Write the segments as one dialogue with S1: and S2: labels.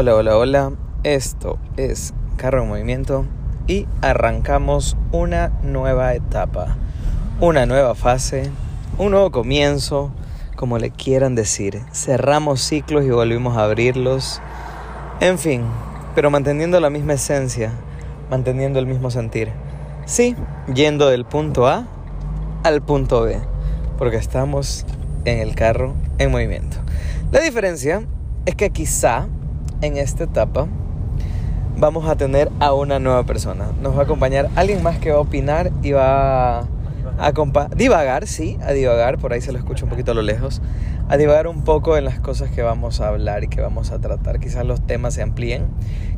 S1: Hola, hola, hola. Esto es Carro en Movimiento y arrancamos una nueva etapa, una nueva fase, un nuevo comienzo, como le quieran decir. Cerramos ciclos y volvimos a abrirlos. En fin, pero manteniendo la misma esencia, manteniendo el mismo sentir. Sí, yendo del punto A al punto B, porque estamos en el carro en movimiento. La diferencia es que quizá en esta etapa vamos a tener a una nueva persona. Nos va a acompañar alguien más que va a opinar y va a divagar, sí, a divagar, por ahí se lo escucho un poquito a lo lejos, a divagar un poco en las cosas que vamos a hablar y que vamos a tratar. Quizás los temas se amplíen,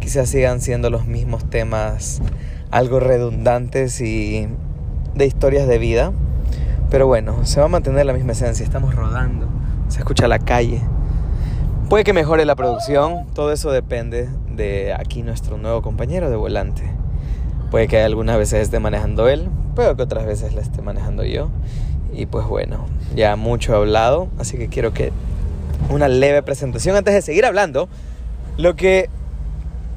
S1: quizás sigan siendo los mismos temas algo redundantes y de historias de vida, pero bueno, se va a mantener la misma esencia, estamos rodando, se escucha la calle. Puede que mejore la producción, todo eso depende de aquí nuestro nuevo compañero de volante. Puede que algunas veces esté manejando él, puede que otras veces la esté manejando yo. Y pues bueno, ya mucho he hablado, así que quiero que una leve presentación antes de seguir hablando. Lo que,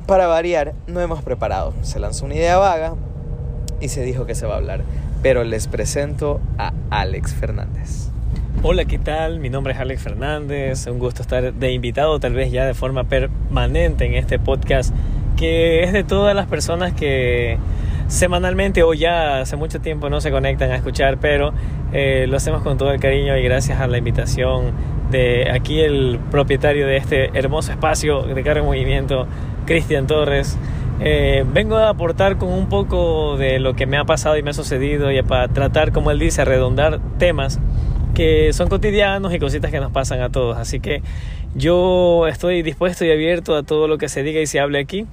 S1: para variar, no hemos preparado. Se lanzó una idea vaga y se dijo que se va a hablar. Pero les presento a Alex Fernández.
S2: Hola, ¿qué tal? Mi nombre es Alex Fernández. Un gusto estar de invitado, tal vez ya de forma permanente en este podcast, que es de todas las personas que semanalmente o ya hace mucho tiempo no se conectan a escuchar, pero eh, lo hacemos con todo el cariño y gracias a la invitación de aquí el propietario de este hermoso espacio de carga en movimiento, Cristian Torres. Eh, vengo a aportar con un poco de lo que me ha pasado y me ha sucedido y para tratar, como él dice, redondar temas que son cotidianos y cositas que nos pasan a todos. Así que yo estoy dispuesto y abierto a todo lo que se diga y se hable aquí.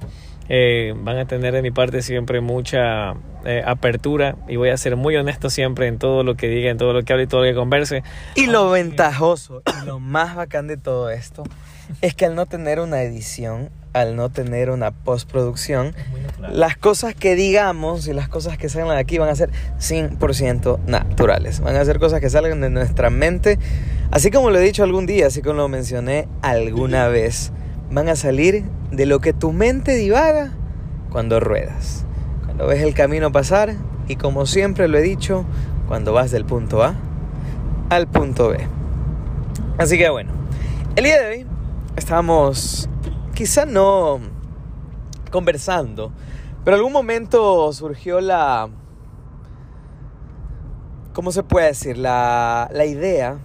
S2: Eh, van a tener de mi parte siempre mucha eh, apertura y voy a ser muy honesto siempre en todo lo que diga, en todo lo que hable y todo lo que converse.
S1: Y lo ventajoso y lo más bacán de todo esto es que al no tener una edición, al no tener una postproducción, las cosas que digamos y las cosas que salgan de aquí van a ser 100% naturales. Van a ser cosas que salgan de nuestra mente, así como lo he dicho algún día, así como lo mencioné alguna vez. Van a salir de lo que tu mente divaga cuando ruedas, cuando ves el camino pasar y como siempre lo he dicho, cuando vas del punto A al punto B. Así que bueno, el día de hoy estábamos quizá no conversando, pero algún momento surgió la, ¿cómo se puede decir? La, la idea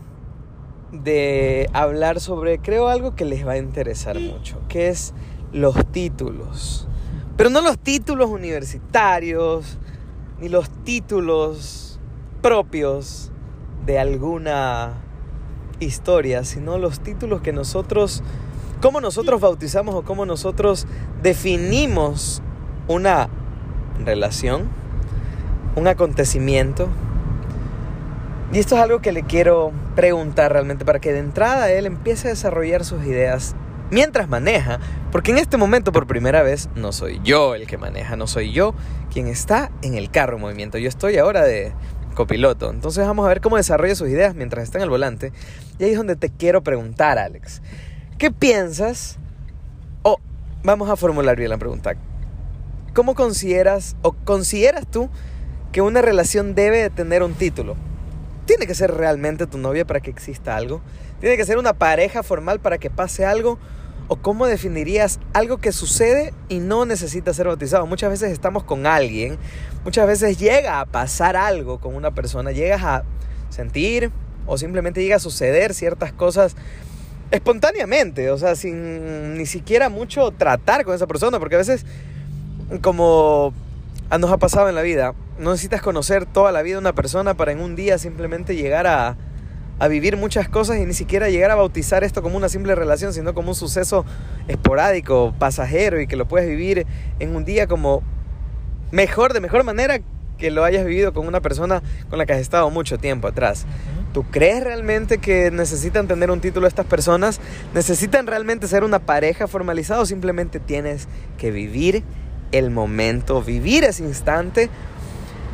S1: de hablar sobre, creo, algo que les va a interesar mucho, que es los títulos. Pero no los títulos universitarios, ni los títulos propios de alguna historia, sino los títulos que nosotros cómo nosotros bautizamos o cómo nosotros definimos una relación, un acontecimiento. Y esto es algo que le quiero preguntar realmente para que de entrada él empiece a desarrollar sus ideas mientras maneja, porque en este momento por primera vez no soy yo el que maneja, no soy yo quien está en el carro en movimiento, yo estoy ahora de copiloto. Entonces vamos a ver cómo desarrolla sus ideas mientras está en el volante. Y ahí es donde te quiero preguntar, Alex. ¿Qué piensas? O vamos a formular bien la pregunta. ¿Cómo consideras o consideras tú que una relación debe de tener un título? ¿Tiene que ser realmente tu novia para que exista algo? ¿Tiene que ser una pareja formal para que pase algo? ¿O cómo definirías algo que sucede y no necesita ser bautizado? Muchas veces estamos con alguien, muchas veces llega a pasar algo con una persona, llegas a sentir o simplemente llega a suceder ciertas cosas espontáneamente, o sea, sin ni siquiera mucho tratar con esa persona, porque a veces, como nos ha pasado en la vida, no necesitas conocer toda la vida de una persona para en un día simplemente llegar a, a vivir muchas cosas y ni siquiera llegar a bautizar esto como una simple relación, sino como un suceso esporádico, pasajero y que lo puedes vivir en un día como mejor, de mejor manera que lo hayas vivido con una persona con la que has estado mucho tiempo atrás. ¿Tú crees realmente que necesitan tener un título estas personas? ¿Necesitan realmente ser una pareja formalizada o simplemente tienes que vivir el momento, vivir ese instante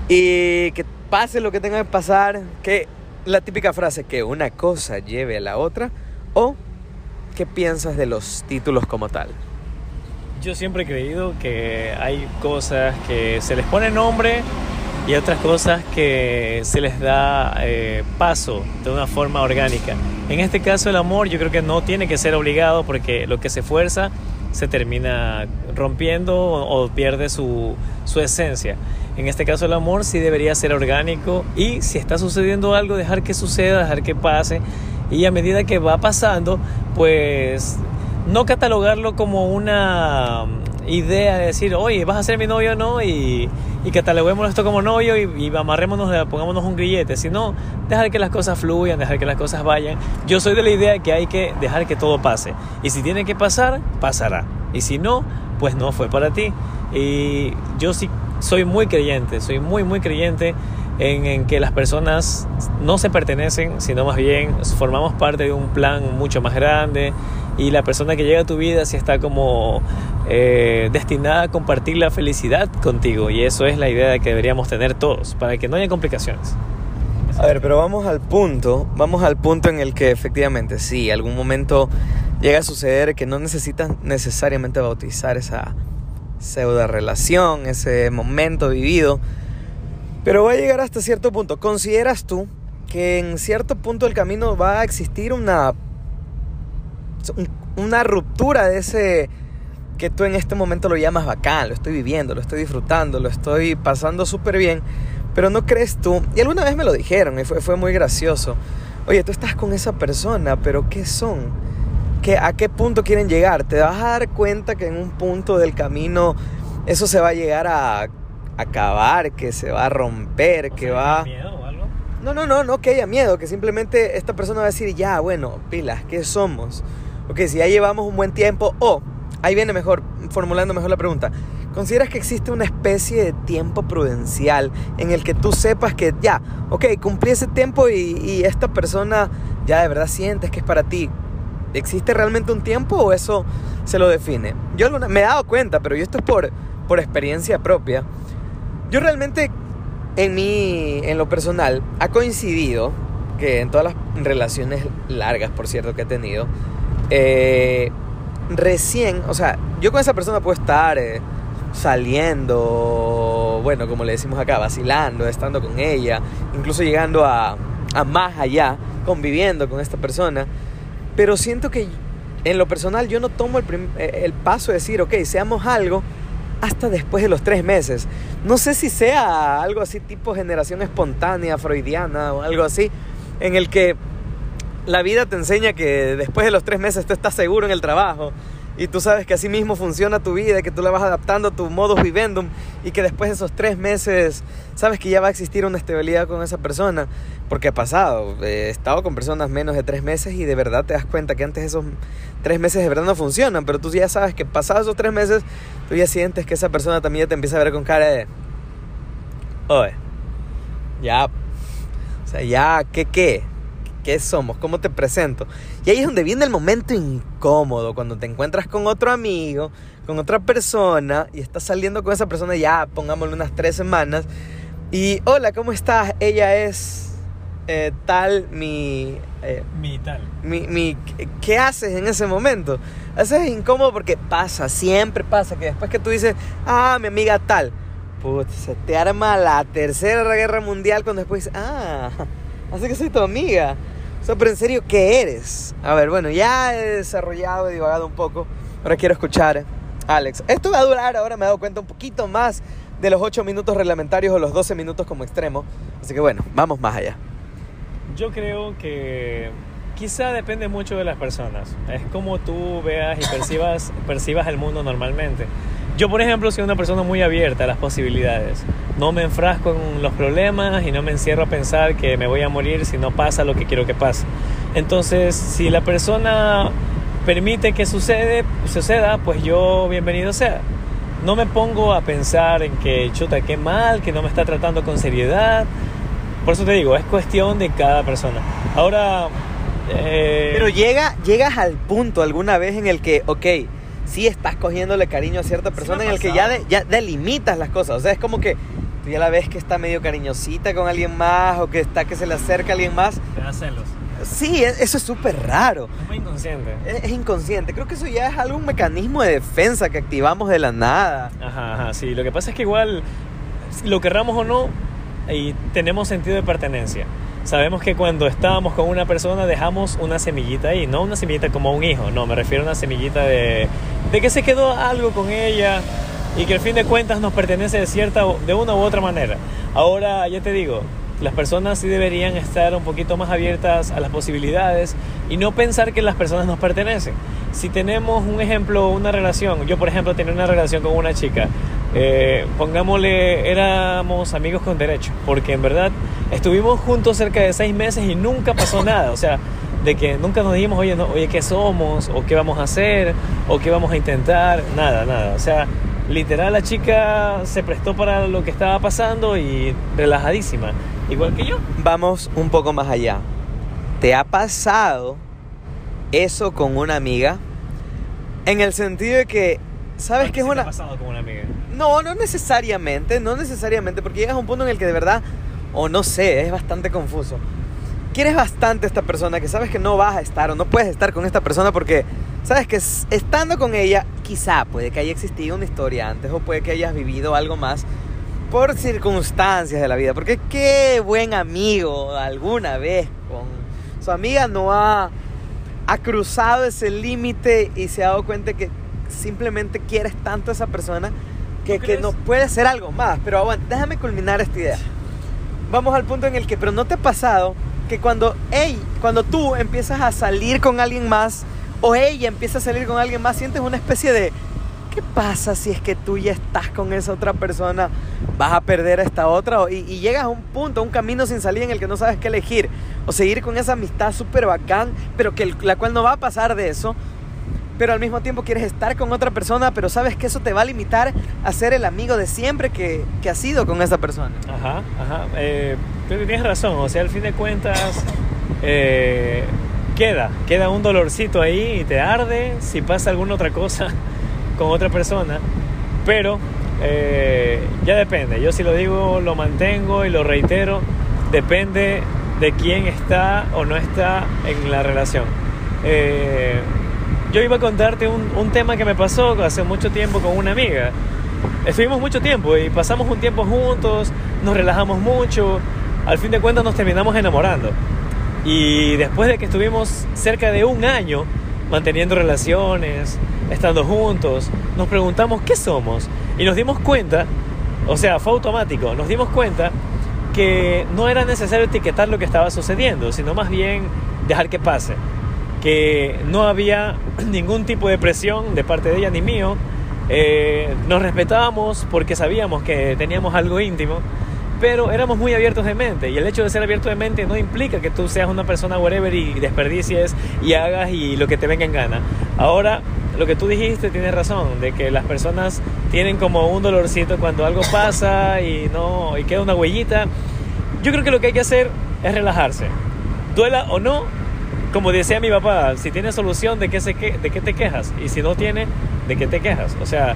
S1: y que pase lo que tenga que pasar, que la típica frase que una cosa lleve a la otra o qué piensas de los títulos como tal?
S2: Yo siempre he creído que hay cosas que se les pone nombre y otras cosas que se les da eh, paso de una forma orgánica. En este caso el amor yo creo que no tiene que ser obligado porque lo que se fuerza se termina rompiendo o, pierde su, su esencia. En este caso el amor sí debería ser orgánico y si está sucediendo algo dejar que suceda, dejar que pase y a medida que va pasando pues no catalogarlo como una idea de decir, oye, vas a ser mi novio o no, y, y cataloguemos esto como novio y, y amarrémonos, pongámonos un grillete, sino dejar que las cosas fluyan, dejar que las cosas vayan. Yo soy de la idea que hay que dejar que todo pase, y si tiene que pasar, pasará, y si no, pues no fue para ti. Y yo sí soy muy creyente, soy muy, muy creyente en, en, que las personas no se pertenecen, sino más bien formamos parte de un plan mucho más grande. Y la persona que llega a tu vida sí está como eh, destinada a compartir la felicidad contigo. Y eso es la idea que deberíamos tener todos para que no haya complicaciones.
S1: A ver, pero vamos al punto, vamos al punto en el que efectivamente sí, algún momento llega a suceder que no necesitas necesariamente bautizar esa pseudo relación, ese momento vivido, pero va a llegar hasta cierto punto. ¿Consideras tú que en cierto punto del camino va a existir una una ruptura de ese que tú en este momento lo llamas bacán, lo estoy viviendo, lo estoy disfrutando, lo estoy pasando súper bien, pero no crees tú, y alguna vez me lo dijeron y fue, fue muy gracioso, oye, tú estás con esa persona, pero ¿qué son? ¿Qué, ¿A qué punto quieren llegar? Te vas a dar cuenta que en un punto del camino eso se va a llegar a acabar, que se va a romper, que va...
S2: Miedo o algo?
S1: No, no, no, no que haya miedo, que simplemente esta persona va a decir, ya, bueno, pilas, ¿qué somos? Ok, si ya llevamos un buen tiempo, o, ahí viene mejor, formulando mejor la pregunta, ¿consideras que existe una especie de tiempo prudencial en el que tú sepas que ya, ok, cumplí ese tiempo y, y esta persona ya de verdad sientes que es para ti? ¿Existe realmente un tiempo o eso se lo define? Yo me he dado cuenta, pero yo esto es por, por experiencia propia. Yo realmente, en, mi, en lo personal, ha coincidido que en todas las relaciones largas, por cierto, que he tenido, eh, recién, o sea, yo con esa persona puedo estar eh, saliendo, bueno, como le decimos acá, vacilando, estando con ella, incluso llegando a, a más allá, conviviendo con esta persona, pero siento que en lo personal yo no tomo el, eh, el paso de decir, ok, seamos algo hasta después de los tres meses. No sé si sea algo así tipo generación espontánea, freudiana o algo así, en el que la vida te enseña que después de los tres meses tú estás seguro en el trabajo y tú sabes que así mismo funciona tu vida, que tú la vas adaptando a tu modus vivendum y que después de esos tres meses sabes que ya va a existir una estabilidad con esa persona. Porque ha pasado, he estado con personas menos de tres meses y de verdad te das cuenta que antes esos tres meses de verdad no funcionan, pero tú ya sabes que pasados esos tres meses tú ya sientes que esa persona también ya te empieza a ver con cara de... Oye, ya... O sea, ya, ¿qué qué? ¿Qué somos? ¿Cómo te presento? Y ahí es donde viene el momento incómodo, cuando te encuentras con otro amigo, con otra persona, y estás saliendo con esa persona ya, pongámosle unas tres semanas, y hola, ¿cómo estás? Ella es eh, tal, mi...
S2: Eh, mi tal.
S1: Mi, mi, ¿Qué haces en ese momento? Eso es incómodo porque pasa, siempre pasa, que después que tú dices, ah, mi amiga tal, pues se te arma la tercera guerra mundial cuando después dices, ah, así que soy tu amiga. O sea, pero en serio, ¿qué eres? A ver, bueno, ya he desarrollado, he divagado un poco. Ahora quiero escuchar, Alex. Esto va a durar, ahora me he dado cuenta, un poquito más de los 8 minutos reglamentarios o los 12 minutos como extremo. Así que bueno, vamos más allá.
S2: Yo creo que quizá depende mucho de las personas. Es como tú veas y percibas, percibas el mundo normalmente. Yo, por ejemplo, soy una persona muy abierta a las posibilidades. No me enfrasco en los problemas y no me encierro a pensar que me voy a morir si no pasa lo que quiero que pase. Entonces, si la persona permite que sucede, suceda, pues yo bienvenido sea. No me pongo a pensar en que, chuta, qué mal, que no me está tratando con seriedad. Por eso te digo, es cuestión de cada persona. Ahora...
S1: Eh... Pero llega, llegas al punto alguna vez en el que, ok, sí estás cogiéndole cariño a cierta persona en el que ya, ya delimitas las cosas. O sea, es como que tú ya la ves que está medio cariñosita con alguien más o que está que se le acerca a alguien más.
S2: Te da celos.
S1: Sí, e- eso es súper raro.
S2: Es muy inconsciente.
S1: Es, es inconsciente. Creo que eso ya es algún mecanismo de defensa que activamos de la nada.
S2: Ajá, ajá, sí. Lo que pasa es que igual, lo querramos o no, y tenemos sentido de pertenencia. Sabemos que cuando estábamos con una persona dejamos una semillita ahí, no una semillita como un hijo, no, me refiero a una semillita de, de que se quedó algo con ella y que al fin de cuentas nos pertenece de cierta, de una u otra manera. Ahora, ya te digo, las personas sí deberían estar un poquito más abiertas a las posibilidades y no pensar que las personas nos pertenecen. Si tenemos un ejemplo, una relación, yo por ejemplo tenía una relación con una chica, eh, pongámosle, éramos amigos con derecho, porque en verdad estuvimos juntos cerca de seis meses y nunca pasó nada, o sea, de que nunca nos dijimos, oye, no, oye, ¿qué somos? ¿O qué vamos a hacer? ¿O qué vamos a intentar? Nada, nada, o sea, literal la chica se prestó para lo que estaba pasando y relajadísima, igual que yo.
S1: Vamos un poco más allá. ¿Te ha pasado eso con una amiga? En el sentido de que, ¿sabes qué es
S2: ¿Qué te ha
S1: una...
S2: pasado con una amiga?
S1: No, no necesariamente, no necesariamente, porque llegas a un punto en el que de verdad, o no sé, es bastante confuso. Quieres bastante a esta persona que sabes que no vas a estar o no puedes estar con esta persona porque sabes que estando con ella, quizá puede que haya existido una historia antes o puede que hayas vivido algo más por circunstancias de la vida. Porque qué buen amigo alguna vez con su amiga no ha, ha cruzado ese límite y se ha dado cuenta que simplemente quieres tanto a esa persona que,
S2: ¿Tú
S1: que no puede ser algo más. Pero aguanta, déjame culminar esta idea. Vamos al punto en el que, pero no te ha pasado que cuando, ey, cuando tú empiezas a salir con alguien más o ella empieza a salir con alguien más, sientes una especie de, ¿qué pasa si es que tú ya estás con esa otra persona? Vas a perder a esta otra y, y llegas a un punto, a un camino sin salida en el que no sabes qué elegir. O seguir con esa amistad súper bacán, pero que el- la cual no va a pasar de eso. Pero al mismo tiempo quieres estar con otra persona, pero sabes que eso te va a limitar a ser el amigo de siempre que, que has sido con esa persona.
S2: Ajá, ajá. Eh, que tienes razón. O sea, al fin de cuentas, eh, queda, queda un dolorcito ahí y te arde si pasa alguna otra cosa con otra persona. Pero eh, ya depende. Yo si lo digo, lo mantengo y lo reitero. Depende de quién está o no está en la relación. Eh, yo iba a contarte un, un tema que me pasó hace mucho tiempo con una amiga. Estuvimos mucho tiempo y pasamos un tiempo juntos, nos relajamos mucho, al fin de cuentas nos terminamos enamorando. Y después de que estuvimos cerca de un año manteniendo relaciones, estando juntos, nos preguntamos qué somos y nos dimos cuenta, o sea, fue automático, nos dimos cuenta que no era necesario etiquetar lo que estaba sucediendo, sino más bien dejar que pase. Que no había ningún tipo de presión de parte de ella ni mío. Eh, nos respetábamos porque sabíamos que teníamos algo íntimo, pero éramos muy abiertos de mente. Y el hecho de ser abierto de mente no implica que tú seas una persona whatever y desperdicies y hagas y lo que te venga en gana. Ahora, lo que tú dijiste tienes razón, de que las personas tienen como un dolorcito cuando algo pasa y no y queda una huellita. Yo creo que lo que hay que hacer es relajarse. Duela o no, como decía mi papá, si tiene solución, ¿de qué, se que, ¿de qué te quejas? Y si no tiene, ¿de qué te quejas? O sea,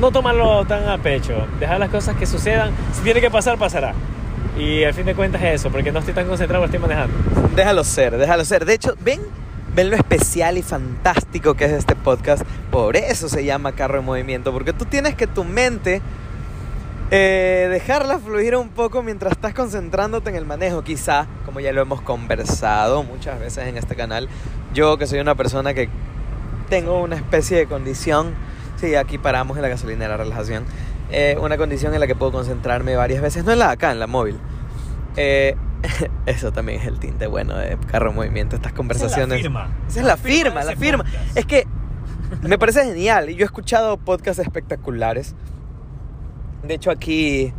S2: no tomarlo tan a pecho, dejar las cosas que sucedan. Si tiene que pasar, pasará. Y al fin de cuentas es eso, porque no estoy tan concentrado, estoy manejando.
S1: Déjalo ser, déjalo ser. De hecho, ven, ven lo especial y fantástico que es este podcast. Por eso se llama Carro en Movimiento, porque tú tienes que tu mente eh, dejarla fluir un poco mientras estás concentrándote en el manejo. Quizá, como ya lo hemos conversado muchas veces en este canal, yo que soy una persona que tengo una especie de condición, sí, aquí paramos en la gasolinera, relajación, eh, una condición en la que puedo concentrarme varias veces, no en la de acá, en la móvil. Eh, eso también es el tinte bueno de carro en movimiento, estas conversaciones.
S2: firma.
S1: Esa es la firma,
S2: de
S1: la
S2: ese
S1: firma.
S2: podcast.
S1: Es que me parece genial. Y yo he escuchado podcasts espectaculares. De hecho, aquí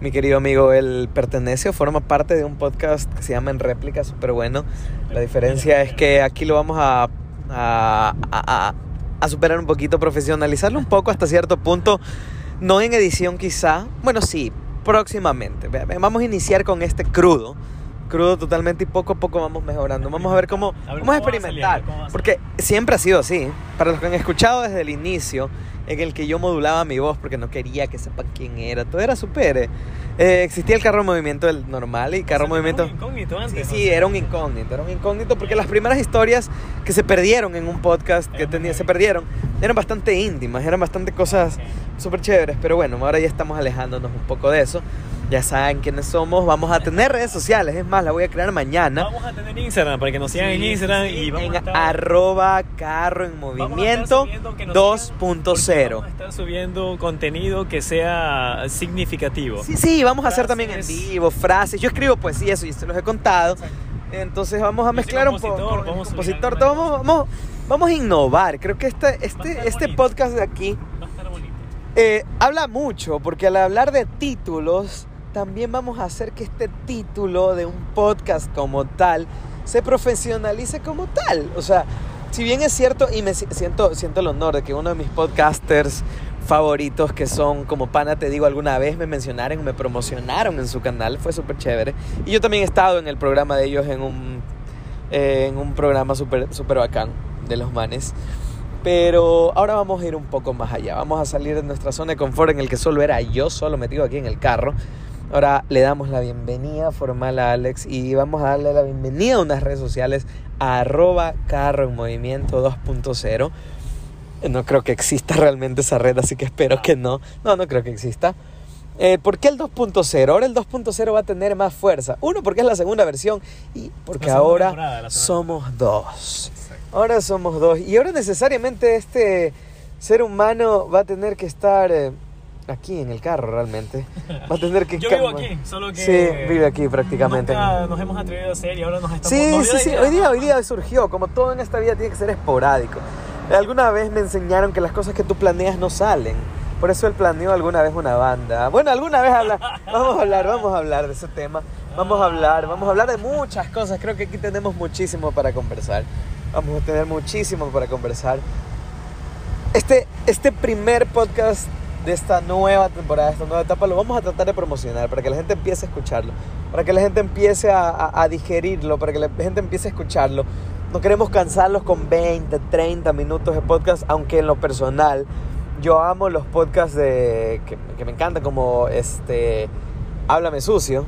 S1: mi querido amigo, él pertenece o forma parte de un podcast que se llama En Réplica, súper bueno. La diferencia es que aquí lo vamos a, a, a- a- superar un poquito, profesionalizarlo un poco hasta cierto punto. No en edición quizá. Bueno, sí, próximamente. Vamos a iniciar con este crudo, crudo totalmente y poco a poco vamos mejorando. Vamos a ver cómo,
S2: A ver
S1: vamos a
S2: va
S1: experimentar.
S2: saliendo, va
S1: Porque siempre ha sido así. Para los que han escuchado desde el inicio, en el que yo modulaba mi voz porque no quería que sepan quién era, todo era súper... eh, existía el carro en movimiento el normal y carro en movimiento...
S2: Un incógnito
S1: Sí,
S2: antes,
S1: sí,
S2: ¿no?
S1: era un incógnito, era un incógnito porque las primeras historias que se perdieron en un podcast que tenía, se perdieron, eran bastante íntimas, eran bastante cosas súper chéveres, pero bueno, ahora ya estamos alejándonos un poco de eso. Ya saben quiénes somos, vamos a tener redes sociales, es más, la voy a crear mañana.
S2: Vamos a tener Instagram para que nos sigan en Instagram
S1: sí,
S2: y vamos
S1: en
S2: a estar,
S1: arroba carro en movimiento
S2: subiendo que nos sigan, porque
S1: 2.0.
S2: Vamos a estar subiendo contenido que sea significativo.
S1: Sí, sí, vamos a hacer también en vivo, frases. Yo escribo poesía, eso ya se los he contado. Entonces vamos a
S2: Yo
S1: mezclar un
S2: compositor,
S1: poco.
S2: vamos
S1: compositor, todo, vamos, vamos, vamos a innovar. Creo que este, este, este
S2: bonito.
S1: podcast de aquí eh, habla mucho, porque al hablar de títulos, también vamos a hacer que este título de un podcast como tal se profesionalice como tal. O sea, si bien es cierto, y me si- siento, siento el honor de que uno de mis podcasters favoritos, que son como pana, te digo, alguna vez me mencionaron, me promocionaron en su canal, fue súper chévere. Y yo también he estado en el programa de ellos en un, eh, en un programa súper súper bacán de los manes. Pero ahora vamos a ir un poco más allá. Vamos a salir de nuestra zona de confort en el que solo era yo solo metido aquí en el carro. Ahora le damos la bienvenida formal a Alex y vamos a darle la bienvenida a unas redes sociales a arroba carro en movimiento 2.0. No creo que exista realmente esa red, así que espero que no. No, no creo que exista. Eh, ¿Por qué el 2.0? Ahora el 2.0 va a tener más fuerza. Uno, porque es la segunda versión y porque ahora somos dos. Ahora somos dos. Y ahora necesariamente este ser humano va a tener que estar eh, aquí en el carro realmente. Va a tener que...
S2: Yo vivo aquí, solo que.
S1: Sí, vive aquí prácticamente.
S2: Nunca nos hemos atrevido a hacer y ahora nos estamos.
S1: Sí,
S2: nos
S1: sí, sí. Hoy día, hoy día surgió. Como todo en esta vida tiene que ser esporádico. Alguna vez me enseñaron que las cosas que tú planeas no salen. Por eso él planeó alguna vez una banda. Bueno, alguna vez habla. Vamos a hablar, vamos a hablar de ese tema. Vamos a hablar, vamos a hablar de muchas cosas. Creo que aquí tenemos muchísimo para conversar. Vamos a tener muchísimo para conversar. Este, este primer podcast de esta nueva temporada, de esta nueva etapa, lo vamos a tratar de promocionar para que la gente empiece a escucharlo, para que la gente empiece a, a- a digerirlo, para que la gente empiece a escucharlo. No queremos cansarlos con 20, 30 minutos de podcast, aunque en lo personal yo amo los podcasts de, que, que me encantan, como este Háblame Sucio.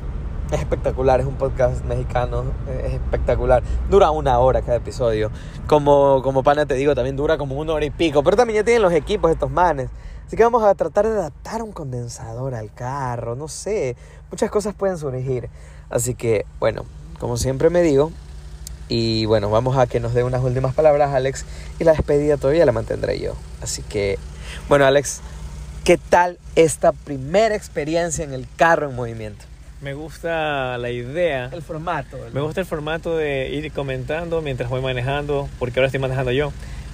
S1: Es espectacular, es un podcast mexicano, es espectacular. Dura una hora cada episodio. Como, como pana te digo, también dura como una hora y pico. Pero también ya tienen los equipos estos manes. Así que vamos a tratar de adaptar un condensador al carro, no sé. Muchas cosas pueden surgir. Así que, bueno, como siempre me digo. Y bueno, vamos a que nos dé unas últimas palabras, Alex. Y la despedida todavía la mantendré yo. Así que, bueno, Alex, ¿qué tal esta primera experiencia en el carro en movimiento?
S2: Me gusta la idea.
S1: El formato.
S2: Me gusta el formato de ir comentando mientras voy manejando, porque ahora estoy manejando yo.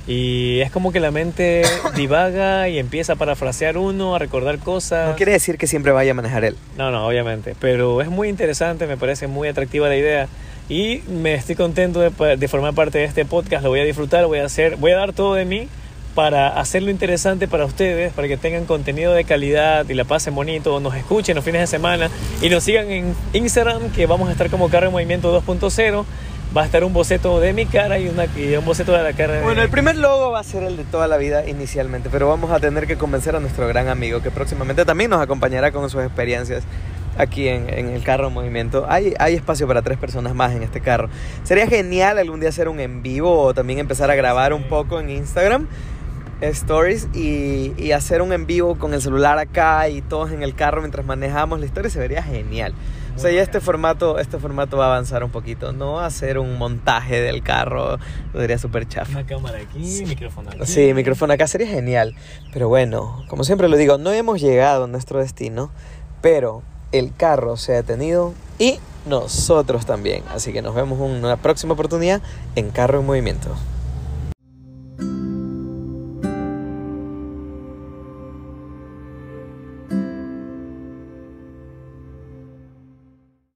S2: Y es como que la mente divaga y empieza a parafrasear uno, a recordar cosas.
S1: No quiere decir que siempre vaya a manejar él.
S2: No, no, obviamente. Pero es muy interesante, me parece muy atractiva la idea. Y me estoy contento de, de formar parte de este podcast. Lo voy a disfrutar, voy a hacer, voy a dar todo de mí para hacerlo interesante para ustedes, para que tengan contenido de calidad y la pasen bonito, nos escuchen los fines de semana y nos sigan en Instagram, que vamos a estar como Carro en Movimiento 2.0. Va a estar un boceto de mi cara y, una, y un boceto de la cara de...
S1: Bueno, el primer logo va a ser el de toda la vida inicialmente, pero vamos a tener que convencer a nuestro gran amigo que próximamente también nos acompañará con sus experiencias aquí en, en el carro en movimiento. Hay, hay espacio para tres personas más en este carro. Sería genial algún día hacer un en vivo o también empezar a grabar un poco en Instagram. Stories y, y hacer un en vivo con el celular acá y todos en el carro mientras manejamos la historia se vería genial. O sea, ya este formato, este formato va a avanzar un poquito. No va a ser un montaje del carro, lo diría súper chafa.
S2: Una cámara aquí, micrófono aquí.
S1: Sí, micrófono acá sería genial. Pero bueno, como siempre lo digo, no hemos llegado a nuestro destino, pero el carro se ha detenido y nosotros también. Así que nos vemos en una próxima oportunidad en Carro en Movimiento.